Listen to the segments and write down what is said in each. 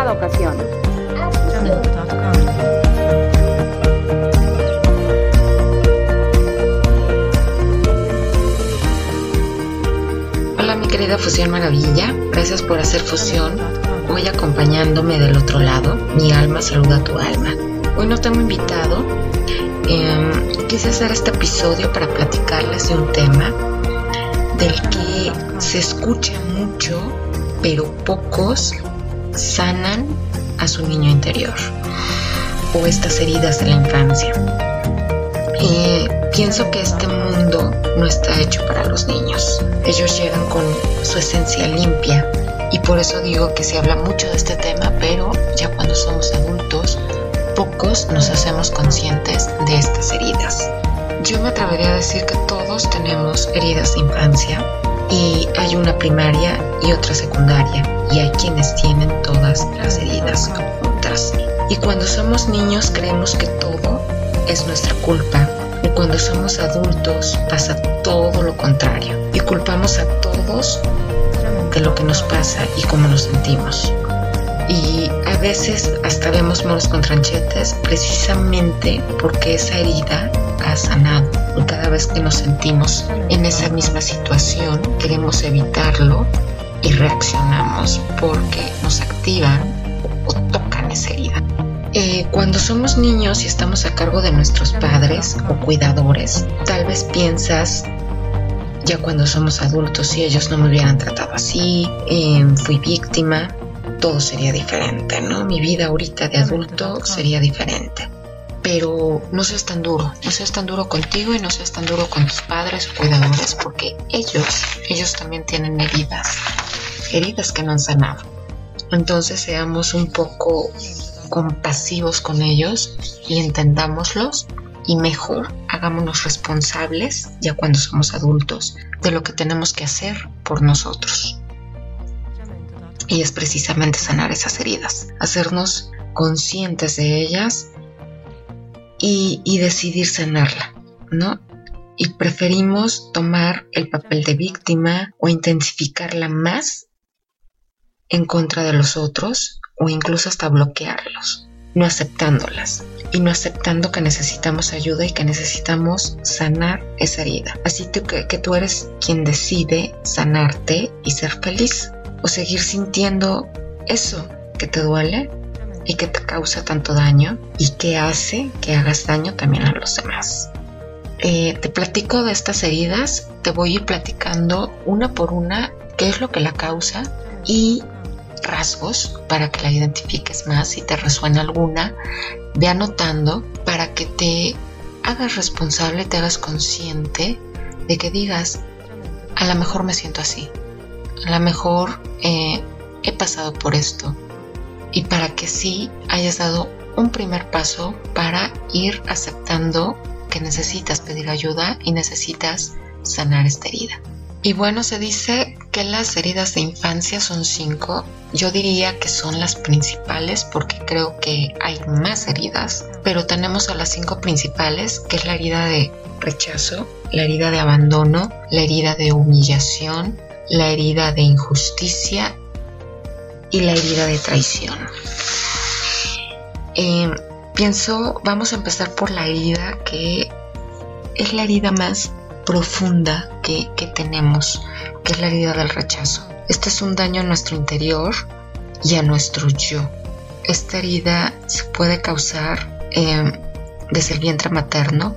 cada ocasión. Hola mi querida Fusión Maravilla, gracias por hacer fusión. Hoy acompañándome del otro lado, mi alma saluda a tu alma. Hoy no tengo invitado, eh, quise hacer este episodio para platicarles de un tema del que se escucha mucho, pero pocos sanan a su niño interior o estas heridas de la infancia. Eh, pienso que este mundo no está hecho para los niños. Ellos llegan con su esencia limpia y por eso digo que se habla mucho de este tema, pero ya cuando somos adultos, pocos nos hacemos conscientes de estas heridas. Yo me atrevería a decir que todos tenemos heridas de infancia y hay una primaria y otra secundaria y hay quienes tienen todas las heridas juntas. Y cuando somos niños creemos que todo es nuestra culpa y cuando somos adultos pasa todo lo contrario y culpamos a todos de lo que nos pasa y cómo nos sentimos. Y a veces hasta vemos moros con tranchetes precisamente porque esa herida ha sanado. Y cada vez que nos sentimos en esa misma situación, queremos evitarlo y reaccionamos porque nos activan o tocan esa herida. Eh, cuando somos niños y estamos a cargo de nuestros padres o cuidadores, tal vez piensas, ya cuando somos adultos, si ellos no me hubieran tratado así, eh, fui víctima, todo sería diferente, ¿no? Mi vida ahorita de adulto sería diferente pero no seas tan duro, no seas tan duro contigo y no seas tan duro con tus padres o cuidadores, porque ellos, ellos también tienen heridas, heridas que no han sanado. Entonces seamos un poco compasivos con ellos y entendámoslos y mejor hagámonos responsables, ya cuando somos adultos, de lo que tenemos que hacer por nosotros. Y es precisamente sanar esas heridas, hacernos conscientes de ellas y, decidir sanarla, ¿no? Y preferimos tomar el papel de víctima o intensificarla más en contra de los otros o incluso hasta bloquearlos, no aceptándolas y no aceptando que necesitamos ayuda y que necesitamos sanar esa herida. Así que, que tú eres quien decide sanarte y ser feliz o seguir sintiendo eso que te duele y que te causa tanto daño y que hace que hagas daño también a los demás. Eh, te platico de estas heridas, te voy a ir platicando una por una qué es lo que la causa y rasgos para que la identifiques más si te resuena alguna, ve anotando para que te hagas responsable, te hagas consciente de que digas, a lo mejor me siento así, a lo mejor eh, he pasado por esto, y para que sí hayas dado un primer paso para ir aceptando que necesitas pedir ayuda y necesitas sanar esta herida. Y bueno, se dice que las heridas de infancia son cinco. Yo diría que son las principales porque creo que hay más heridas, pero tenemos a las cinco principales, que es la herida de rechazo, la herida de abandono, la herida de humillación, la herida de injusticia y la herida de traición. Eh, pienso, vamos a empezar por la herida que es la herida más profunda que, tenemos, que es la herida del rechazo. Este es un daño a nuestro interior y a nuestro yo. Esta herida se puede causar eh, desde el vientre materno,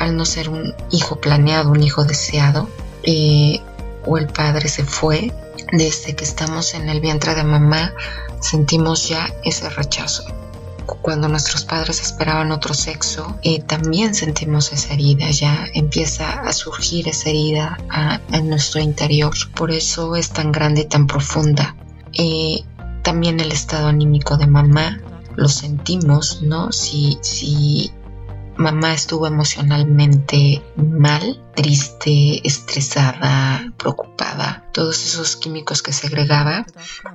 al no ser un hijo planeado, un hijo deseado, eh, o el padre se fue desde que estamos en el vientre de mamá sentimos ya ese rechazo. Cuando nuestros padres esperaban otro sexo, también sentimos esa herida, ya empieza a surgir esa herida en nuestro interior. Por eso es tan grande y tan profunda. También el estado anímico de mamá lo sentimos, ¿no? Si, si mamá estuvo emocionalmente mal, triste, estresada, preocupada. Todos esos químicos que segregaba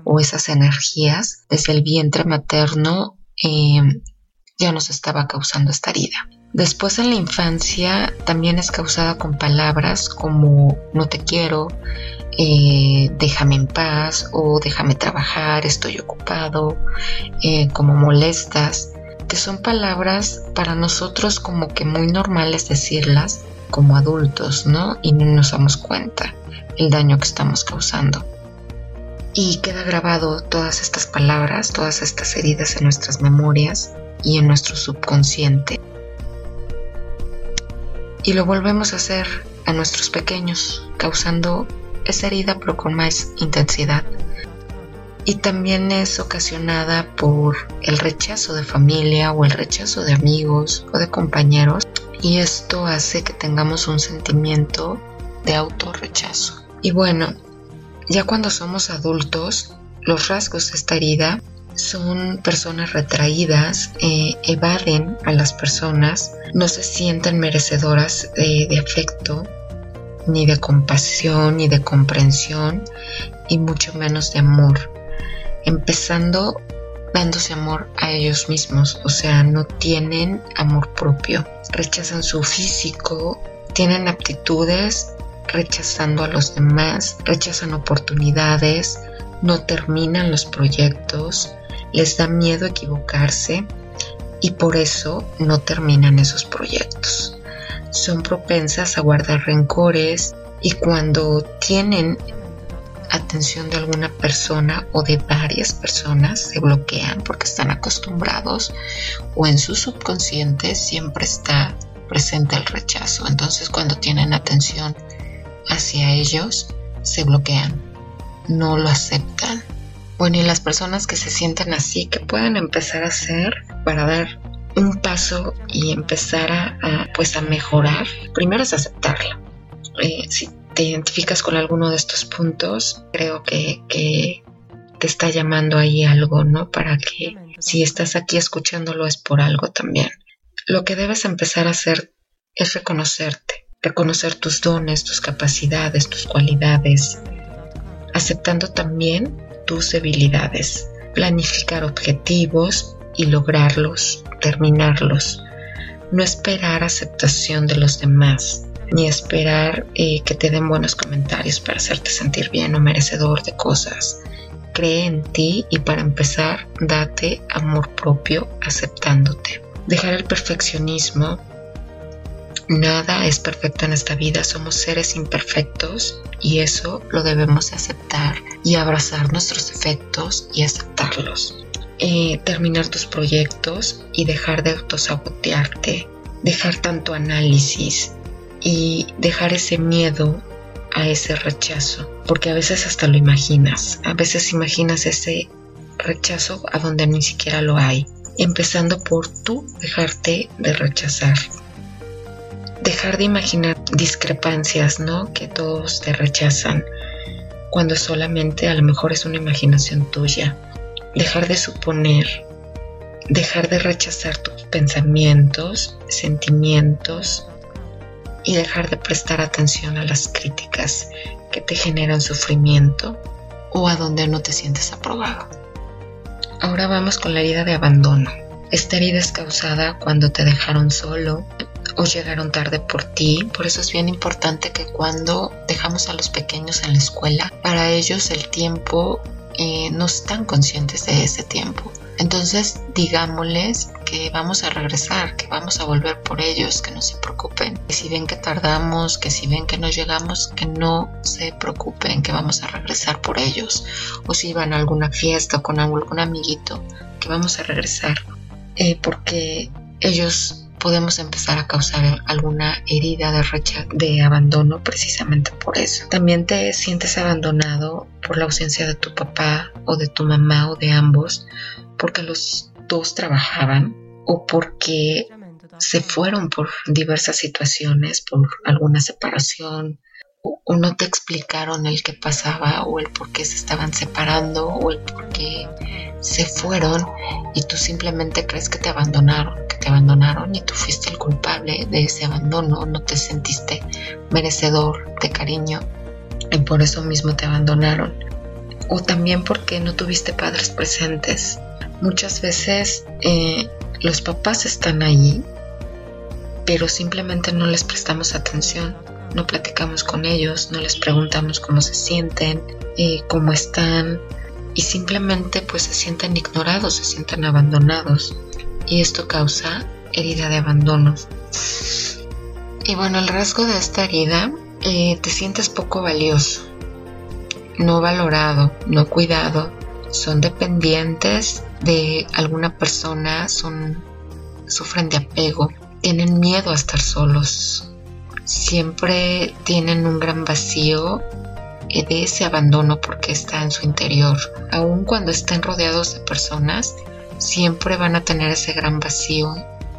o esas energías desde el vientre materno em, ya nos estaba causando esta herida. Después en la infancia también es causada con palabras como no te quiero, eh, déjame en paz o déjame trabajar, estoy ocupado, eh, como molestas, que son palabras para nosotros como que muy normales decirlas como adultos, ¿no? Y no nos damos cuenta el daño que estamos causando. Y queda grabado todas estas palabras, todas estas heridas en nuestras memorias y en nuestro subconsciente. Y lo volvemos a hacer a nuestros pequeños, causando esa herida pero con más intensidad. Y también es ocasionada por el rechazo de familia o el rechazo de amigos o de compañeros. Y esto hace que tengamos un sentimiento de autorrechazo. Y bueno, ya cuando somos adultos, los rasgos de esta herida son personas retraídas, eh, evaden a las personas, no se sienten merecedoras de afecto, ni de compasión, ni de comprensión, y mucho menos de amor. Empezando dándose amor a ellos mismos, o sea, no tienen amor propio, rechazan su físico, tienen aptitudes rechazando a los demás, rechazan oportunidades, no terminan los proyectos, les da miedo equivocarse y por eso no terminan esos proyectos. Son propensas a guardar rencores y cuando tienen atención de alguna persona o de varias personas se bloquean porque están acostumbrados o en su subconsciente siempre está presente el rechazo. Entonces cuando tienen atención hacia ellos se bloquean, no lo aceptan. Bueno, y las personas que se sienten así, que pueden empezar a hacer para dar un paso y empezar a, pues a mejorar, primero es aceptarlo. Eh, te identificas con alguno de estos puntos, creo que, que te está llamando ahí algo, ¿no? Para que si estás aquí escuchándolo es por algo también. Lo que debes empezar a hacer es reconocerte, reconocer tus dones, tus capacidades, tus cualidades, aceptando también tus debilidades, planificar objetivos y lograrlos, terminarlos. No esperar aceptación de los demás, ni esperar eh, que te den buenos comentarios para hacerte sentir bien o merecedor de cosas. Cree en ti y para empezar, date amor propio aceptándote. Dejar el perfeccionismo. Nada es perfecto en esta vida, somos seres imperfectos y eso lo debemos aceptar y abrazar nuestros defectos y aceptarlos. Eh, terminar tus proyectos y dejar de autosabotearte, dejar tanto análisis y dejar ese miedo a ese rechazo, porque a veces hasta lo imaginas, a veces imaginas ese rechazo a donde ni siquiera lo hay, empezando por tú dejarte de rechazar. Dejar de imaginar discrepancias, ¿no? Que todos te rechazan, cuando solamente a lo mejor es una imaginación tuya dejar de suponer, dejar de rechazar tus pensamientos, sentimientos y dejar de prestar atención a las críticas que te generan sufrimiento o a donde no te sientes aprobado. Ahora vamos con la herida de abandono. Esta herida es causada cuando te dejaron solo o llegaron tarde por ti. Por eso es bien importante que cuando dejamos a los pequeños en la escuela, para ellos el tiempo eh, no están conscientes de ese tiempo. Entonces, digámosles que vamos a regresar, que vamos a volver por ellos, que no se preocupen, que si ven que tardamos, que si ven que no llegamos, que no se preocupen, que vamos a regresar por ellos. O si van a alguna fiesta o con algún amiguito, que vamos a regresar. Eh, porque ellos podemos empezar a causar alguna herida de, de abandono precisamente por eso. También te sientes abandonado por la ausencia de tu papá o de tu mamá o de ambos porque los dos trabajaban o porque se fueron por diversas situaciones, por alguna separación, o, no te explicaron el qué pasaba o el por qué se estaban separando o el por qué se fueron y tú simplemente crees que te abandonaron, que te abandonaron y tú fuiste el culpable de ese abandono, no te sentiste merecedor de cariño y por eso mismo te abandonaron. O también porque no tuviste padres presentes. Muchas veces eh, los papás están ahí, pero simplemente no les prestamos atención no platicamos con ellos, no les preguntamos cómo se sienten, eh, cómo están y simplemente pues se sienten ignorados, se sienten abandonados y esto causa herida de abandono. Y bueno, el rasgo de esta herida, eh, te sientes poco valioso, no valorado, no cuidado, son dependientes de alguna persona, son, sufren de apego, tienen miedo a estar solos, siempre tienen un gran vacío de ese abandono porque está en su interior. Aun cuando estén rodeados de personas, siempre van a tener ese gran vacío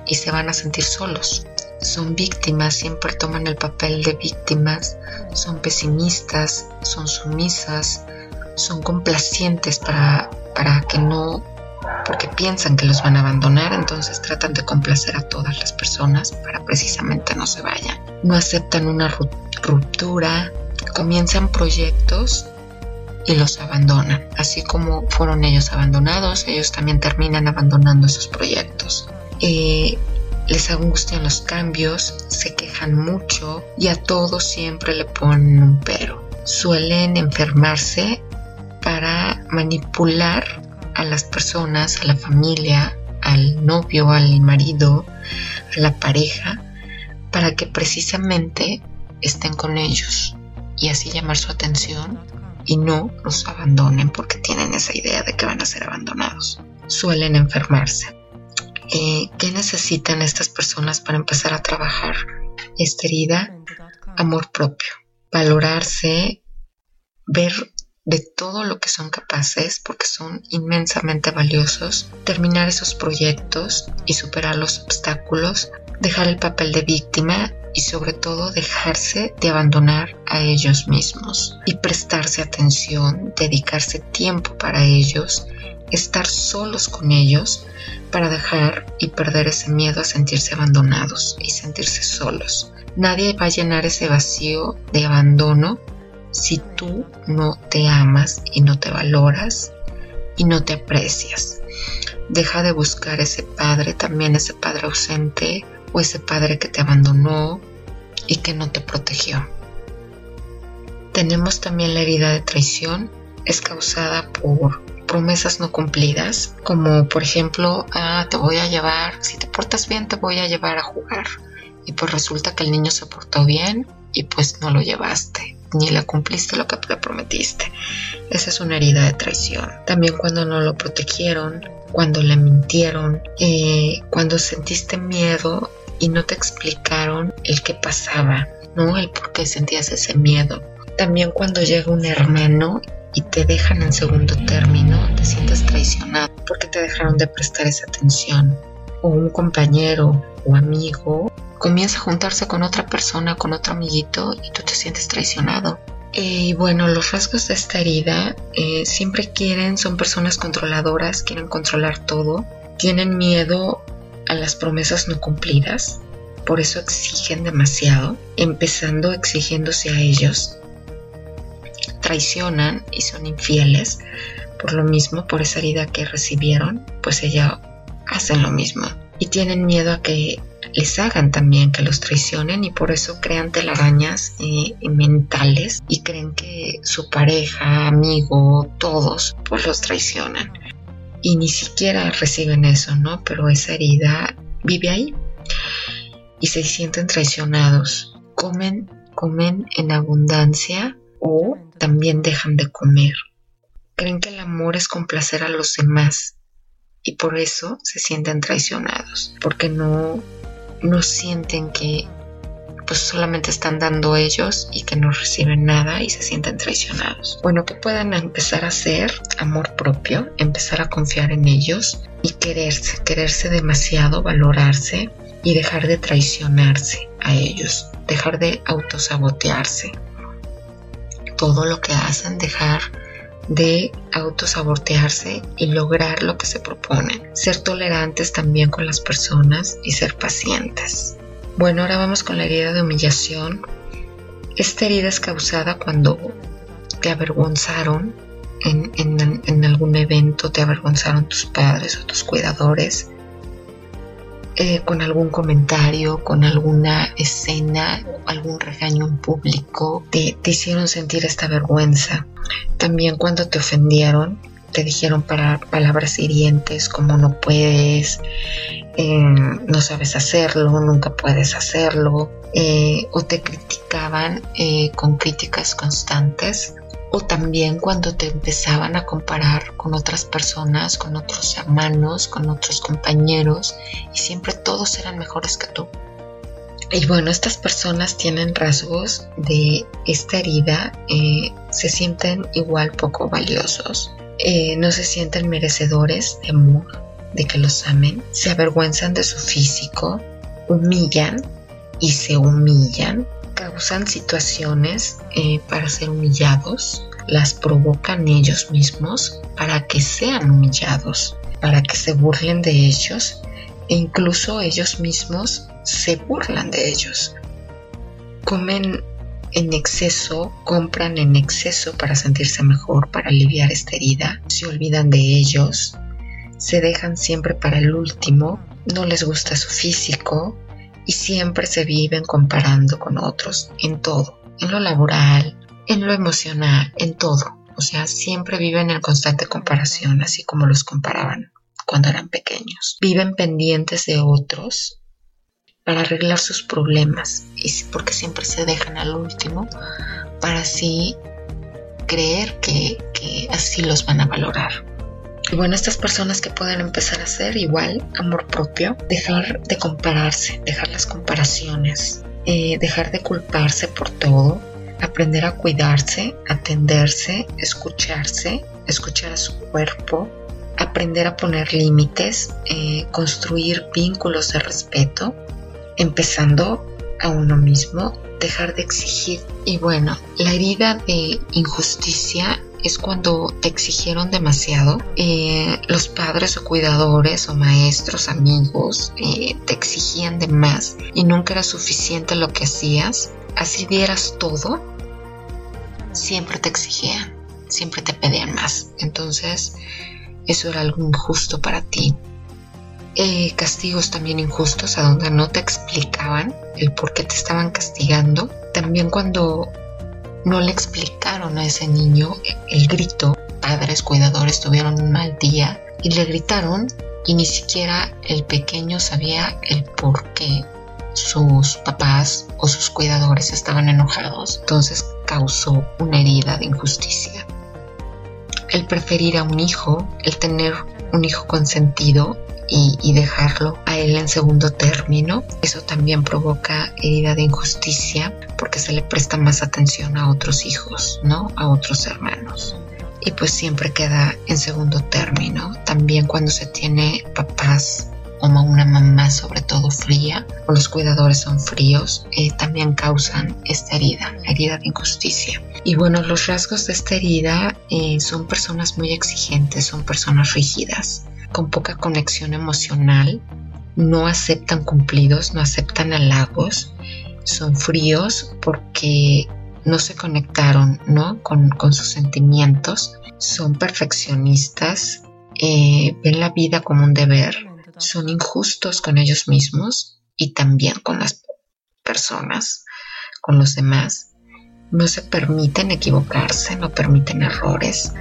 y se van a sentir solos. Son víctimas, siempre toman el papel de víctimas, son pesimistas, son sumisas, son complacientes para, para que no, porque piensan que los van a abandonar, entonces tratan de complacer a todas las personas para precisamente no se vayan. No aceptan una ruptura, comienzan proyectos y los abandonan. Así como fueron ellos abandonados, ellos también terminan abandonando esos proyectos. Eh, les angustian los cambios, se quejan mucho y a todos siempre le ponen un pero. Suelen enfermarse para manipular a las personas, a la familia, al novio, al marido, a la pareja, para que precisamente estén con ellos y así llamar su atención y no los abandonen porque tienen esa idea de que van a ser abandonados. Suelen enfermarse. Eh, ¿Qué necesitan estas personas para empezar a trabajar esta herida? Amor propio, valorarse, ver de todo lo que son capaces porque son inmensamente valiosos, terminar esos proyectos y superar los obstáculos, dejar el papel de víctima y sobre todo dejarse de abandonar a ellos mismos y prestarse atención, dedicarse tiempo para ellos, estar solos con ellos para dejar y perder ese miedo a sentirse abandonados y sentirse solos. Nadie va a llenar ese vacío de abandono si tú no te amas y no te valoras y no te aprecias. Deja de buscar ese padre, también ese padre ausente o ese padre que te abandonó y que no te protegió. Tenemos también la herida de traición, es causada por promesas no cumplidas, como por ejemplo, ah, te voy a llevar, si te portas bien, te voy a llevar a jugar. Y pues resulta que el niño se portó bien y pues no lo llevaste, ni le cumpliste lo que le prometiste. Esa es una herida de traición. También cuando no lo protegieron, cuando le mintieron, eh, cuando sentiste miedo y no te explicaron el qué pasaba, ¿no? El por qué sentías ese miedo. También cuando llega un hermano y te dejan en segundo término, te sientes traicionado porque te dejaron de prestar esa atención. O un compañero o amigo comienza a juntarse con otra persona, con otro amiguito y tú te sientes traicionado. Y bueno, los rasgos de esta herida eh, siempre quieren, son personas controladoras, quieren controlar todo, tienen miedo a las promesas no cumplidas, por eso exigen demasiado, empezando exigiéndose a ellos. Traicionan y son infieles, por lo mismo, por esa herida que recibieron, pues ella hacen lo mismo. Y tienen miedo a que les hagan también que los traicionen y por eso crean telarañas eh, mentales y creen que su pareja, amigo, todos, pues los traicionan y ni siquiera reciben eso, ¿no? Pero esa herida vive ahí y se sienten traicionados. Comen, comen en abundancia o también dejan de comer. Creen que el amor es complacer a los demás y por eso se sienten traicionados, porque no, no sienten que pues solamente están dando ellos y que no reciben nada y se sienten traicionados. Bueno, que puedan empezar a hacer amor propio, empezar a confiar en ellos y quererse, quererse demasiado, valorarse y dejar de traicionarse a ellos, dejar de autosabotearse. Todo lo que hacen, dejar de autosabotearse y lograr lo que se proponen. Ser tolerantes también con las personas y ser pacientes. Bueno, ahora vamos con la herida de humillación. Esta herida es causada cuando te avergonzaron en, algún evento, te avergonzaron tus padres o tus cuidadores. Eh, con algún comentario, con alguna escena, algún regaño en público, te, hicieron sentir esta vergüenza. También cuando te ofendieron, te dijeron para palabras hirientes como no puedes, eh, no sabes hacerlo, nunca puedes hacerlo, eh, o te criticaban con críticas constantes o también cuando te empezaban a comparar con otras personas, con otros hermanos, con otros compañeros y siempre todos eran mejores que tú. Y bueno, estas personas tienen rasgos de esta herida, eh, se sienten igual poco valiosos, eh, no se sienten merecedores de amor, de que los amen, se avergüenzan de su físico, humillan y se humillan causan situaciones eh, para ser humillados, las provocan ellos mismos para que sean humillados, para que se burlen de ellos e incluso ellos mismos se burlan de ellos. Comen en exceso, compran en exceso para sentirse mejor, para aliviar esta herida, se olvidan de ellos, se dejan siempre para el último, no les gusta su físico, y siempre se viven comparando con otros en todo, en lo laboral, en lo emocional, en todo. O sea, siempre viven en constante comparación, así como los comparaban cuando eran pequeños. Viven pendientes de otros para arreglar sus problemas y porque siempre se dejan al último para así creer que, que así los van a valorar. Y bueno, estas personas que pueden empezar a hacer igual amor propio, dejar de compararse, dejar las comparaciones, eh, dejar de culparse por todo, aprender a cuidarse, atenderse, escucharse, escuchar a su cuerpo, aprender a poner límites, eh, construir vínculos de respeto, empezando a uno mismo, dejar de exigir. Y bueno, la herida de injusticia es cuando te exigieron demasiado. Eh, los padres o cuidadores o maestros, amigos, eh, te exigían de más y nunca era suficiente lo que hacías. Así dieras todo, siempre te exigían, siempre te pedían más. Entonces, eso era algo injusto para ti. Eh, castigos también injustos a donde no te explicaban el por qué te estaban castigando. También cuando no le explicaron a ese niño el grito. Padres cuidadores tuvieron un mal día y le gritaron y ni siquiera el pequeño sabía el por qué sus papás o sus cuidadores estaban enojados. Entonces causó una herida de injusticia. El preferir a un hijo, el tener un hijo consentido y, dejarlo a él en segundo término. Eso también provoca herida de injusticia porque se le presta más atención a otros hijos, ¿no? A otros hermanos. Y pues siempre queda en segundo término. También cuando se tiene papás o una mamá sobre todo fría o los cuidadores son fríos, eh, también causan esta herida, la herida de injusticia. Y bueno, los rasgos de esta herida eh, son personas muy exigentes, son personas rígidas, con poca conexión emocional, no aceptan cumplidos, no aceptan halagos, son fríos porque no se conectaron ¿no? Con, sus sentimientos, son perfeccionistas, eh, ven la vida como un deber, son injustos con ellos mismos y también con las personas, con los demás. No se permiten equivocarse, no permiten errores,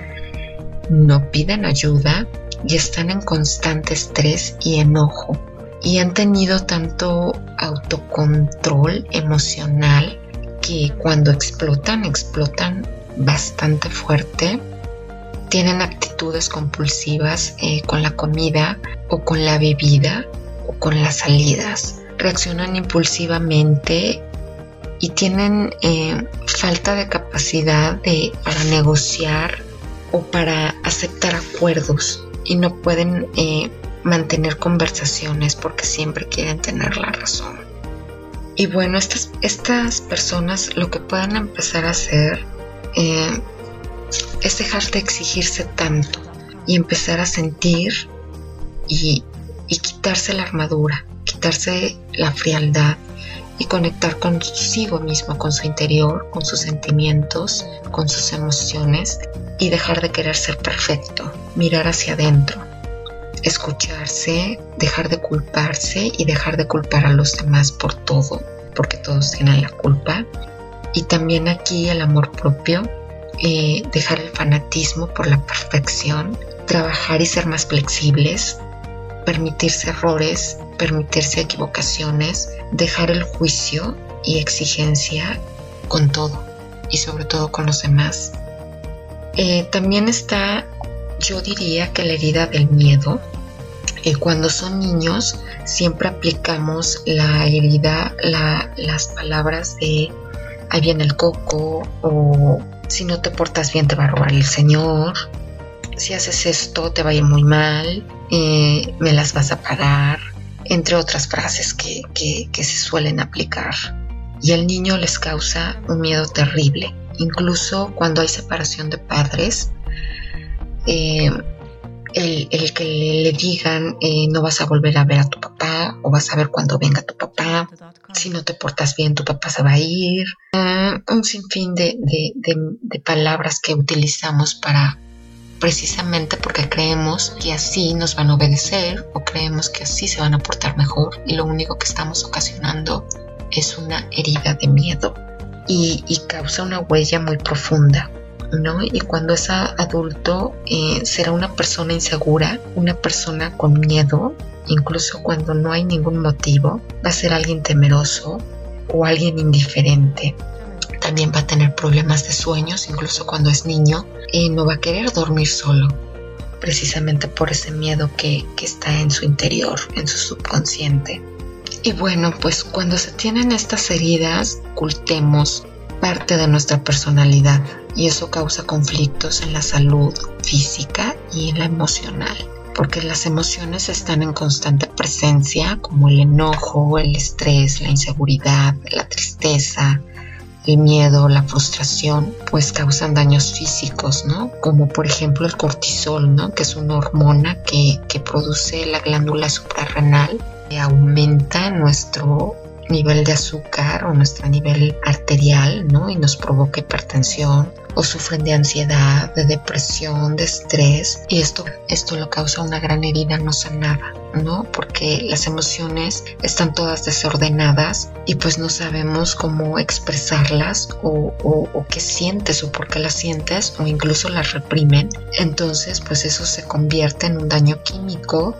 no piden ayuda y están en constante estrés y enojo y han tenido tanto autocontrol emocional que cuando explotan, explotan bastante fuerte. Tienen actitudes compulsivas eh, con la comida o con la bebida o con las salidas. Reaccionan impulsivamente y tienen eh, falta de capacidad de, para negociar o para aceptar acuerdos y no pueden eh, mantener conversaciones porque siempre quieren tener la razón. Y bueno, estas, estas personas lo que puedan empezar a hacer eh, es dejar de exigirse tanto y empezar a sentir y, y quitarse la armadura, quitarse la frialdad y conectar consigo mismo, con su interior, con sus sentimientos, con sus emociones y dejar de querer ser perfecto, mirar hacia adentro, escucharse, dejar de culparse y dejar de culpar a los demás por todo, porque todos tienen la culpa. Y también aquí el amor propio, eh, dejar el fanatismo por la perfección, trabajar y ser más flexibles, permitirse errores, permitirse equivocaciones, dejar el juicio y exigencia con todo y sobre todo con los demás. Eh, también está, yo diría que la herida del miedo. Eh, cuando son niños siempre aplicamos la herida, las palabras de ahí viene el coco o si no te portas bien te va a robar el señor, si haces esto te va a ir muy mal, eh, me las vas a pagar, entre otras frases que, se suelen aplicar. Y al niño les causa un miedo terrible, incluso cuando hay separación de padres. Eh, el, que le, digan eh, no vas a volver a ver a tu papá o vas a ver cuando venga tu papá, si no te portas bien tu papá se va a ir, ah, un sinfín de, palabras que utilizamos para precisamente porque creemos que así nos van a obedecer o creemos que así se van a portar mejor y lo único que estamos ocasionando es una herida de miedo y, causa una huella muy profunda ¿no? Y cuando es adulto eh, será una persona insegura, una persona con miedo, incluso cuando no hay ningún motivo, va a ser alguien temeroso o alguien indiferente. También va a tener problemas de sueños, incluso cuando es niño, y no va a querer dormir solo, precisamente por ese miedo que, que está en su interior, en su subconsciente. Y bueno, pues cuando se tienen estas heridas, ocultemos parte de nuestra personalidad y eso causa conflictos en la salud física y en la emocional porque las emociones están en constante presencia como el enojo, el estrés, la inseguridad, la tristeza, el miedo, la frustración, pues causan daños físicos, ¿no? Como por ejemplo el cortisol, ¿no? Que es una hormona que, que produce la glándula suprarrenal que aumenta nuestro nivel de azúcar o nuestro nivel arterial, ¿no? Y nos provoca hipertensión o sufren de ansiedad, de depresión, de estrés y esto, esto lo causa una gran herida no sanada, ¿no? Porque las emociones están todas desordenadas y pues no sabemos cómo expresarlas o, o qué sientes o por qué las sientes o incluso las reprimen. Entonces pues eso se convierte en un daño químico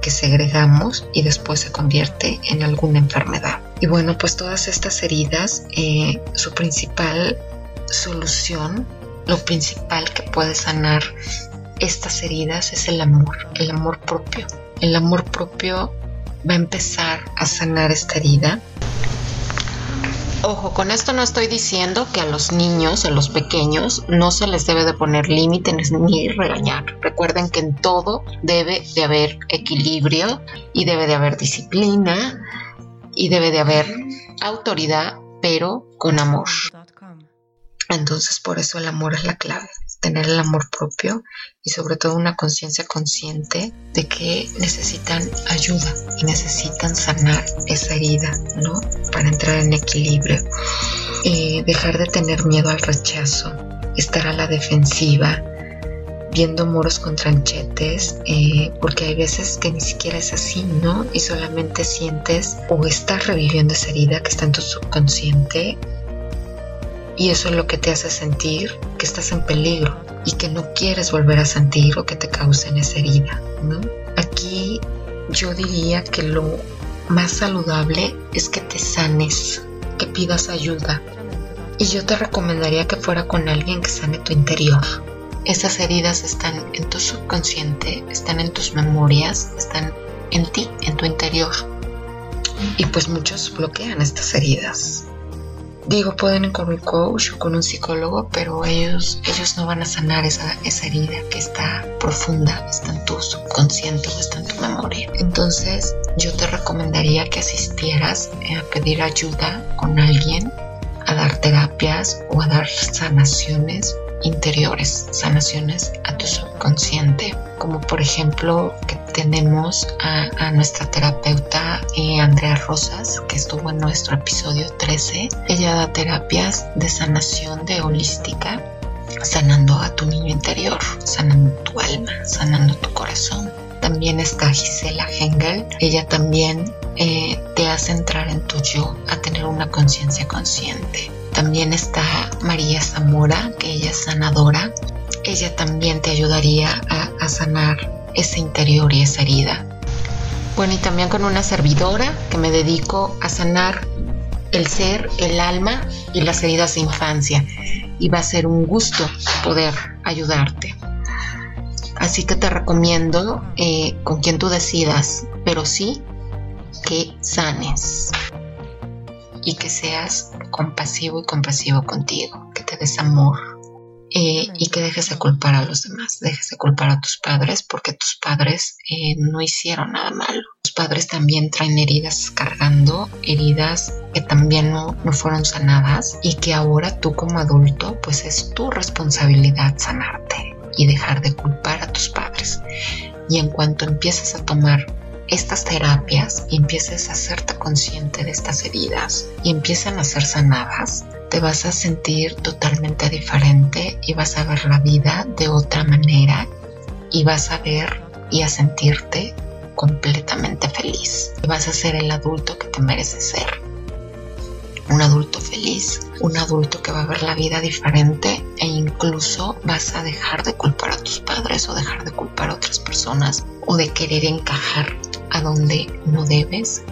que segregamos y después se convierte en alguna enfermedad. Y bueno, pues todas estas heridas, eh, su principal solución, lo principal que puede sanar estas heridas es el amor, el amor propio. El amor propio va a empezar a sanar esta herida Ojo, con esto no estoy diciendo que a los niños, a los pequeños, no se les debe de poner límites ni regañar. Recuerden que en todo debe de haber equilibrio y debe de haber disciplina y debe de haber autoridad, pero con amor. Entonces por eso el amor es la clave, tener el amor propio y sobre todo una conciencia consciente de que necesitan ayuda y necesitan sanar esa herida, ¿no? Para entrar en equilibrio. Eh, dejar de tener miedo al rechazo, estar a la defensiva, viendo muros con tranchetes, eh, porque hay veces que ni siquiera es así, ¿no? Y solamente sientes o estás reviviendo esa herida que está en tu subconsciente y eso es lo que te hace sentir que estás en peligro y que no quieres volver a sentir o que te causen esa herida, ¿no? Aquí yo diría que lo más saludable es que te sanes, que pidas ayuda. Y yo te recomendaría que fuera con alguien que sane tu interior. Esas heridas están en tu subconsciente, están en tus memorias, están en ti, en tu interior. Y pues muchos bloquean estas heridas. Digo, pueden con un coach o con un psicólogo, pero ellos, ellos no van a sanar esa, esa herida que está profunda, está en tu subconsciente o está en tu memoria. Entonces, yo te recomendaría que asistieras a pedir ayuda con alguien, a dar terapias o a dar sanaciones interiores, sanaciones a tu subconsciente, como por ejemplo que tenemos a, nuestra terapeuta eh, Andrea Rosas, que estuvo en nuestro episodio 13. Ella da terapias de sanación de holística, sanando a tu niño interior, sanando tu alma, sanando tu corazón También está Gisela Hengel. Ella también eh, te hace entrar en tu yo, a tener una conciencia consciente. También está María Zamora, que ella es sanadora. Ella también te ayudaría a, sanar ese interior y esa herida. Bueno, y también con una servidora que me dedico a sanar el ser, el alma y las heridas de infancia. Y va a ser un gusto poder ayudarte. Así que te recomiendo eh, con quien tú decidas, pero sí que sanes y que seas compasivo y compasivo contigo, que te des amor, eh, y que dejes de culpar a los demás, dejes de culpar a tus padres porque tus padres eh, no hicieron nada malo. Tus padres también traen heridas cargando, heridas que también no, no fueron sanadas y que ahora tú como adulto pues es tu responsabilidad sanarte y dejar de culpar a tus padres. Y en cuanto empieces a tomar estas terapias y empieces a hacerte consciente de estas heridas y empiezan a ser sanadas, te vas a sentir totalmente diferente y vas a ver la vida de otra manera y vas a ver y a sentirte completamente feliz. Vas a ser el adulto que te mereces ser. Un adulto feliz, un adulto que va a ver la vida diferente e incluso vas a dejar de culpar a tus padres o dejar de culpar a otras personas o de querer encajar a donde no debes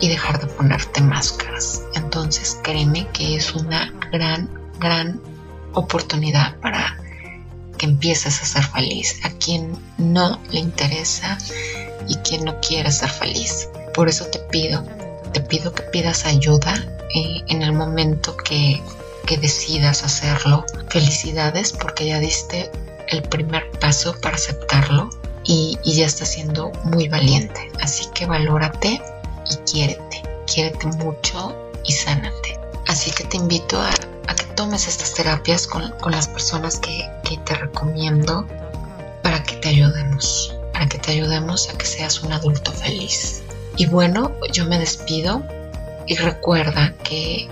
y dejar de ponerte máscaras. Entonces créeme que es una gran, gran oportunidad para que empieces a ser feliz. A quien no le interesa y quien no quiere ser feliz. Por eso te pido, te pido que pidas ayuda eh, en el momento que, que decidas hacerlo. Felicidades porque ya diste el primer paso para aceptarlo y, ya estás siendo muy valiente. Así que valórate y quiérete, quiérete mucho y sánate. Así que te invito a, que tomes estas terapias con, las personas que, que te recomiendo para que te ayudemos, para que te ayudemos a que seas un adulto feliz. Y bueno, yo me despido y recuerda que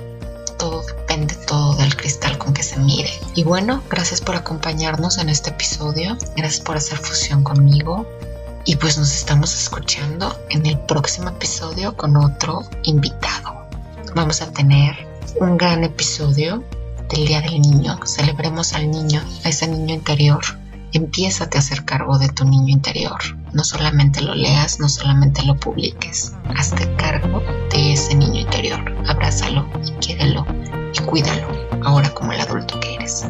todo depende todo del cristal con que se mire. Y bueno, gracias por acompañarnos en este episodio, gracias por hacer fusión conmigo. Y pues nos estamos escuchando en el próximo episodio con otro invitado. Vamos a tener un gran episodio del Día del Niño. Celebremos al niño, a ese niño interior. Empiézate a hacer cargo de tu niño interior. No solamente lo leas, no solamente lo publiques. Hazte cargo de ese niño interior. Abrázalo y quiérelo y cuídalo, ahora como el adulto que eres.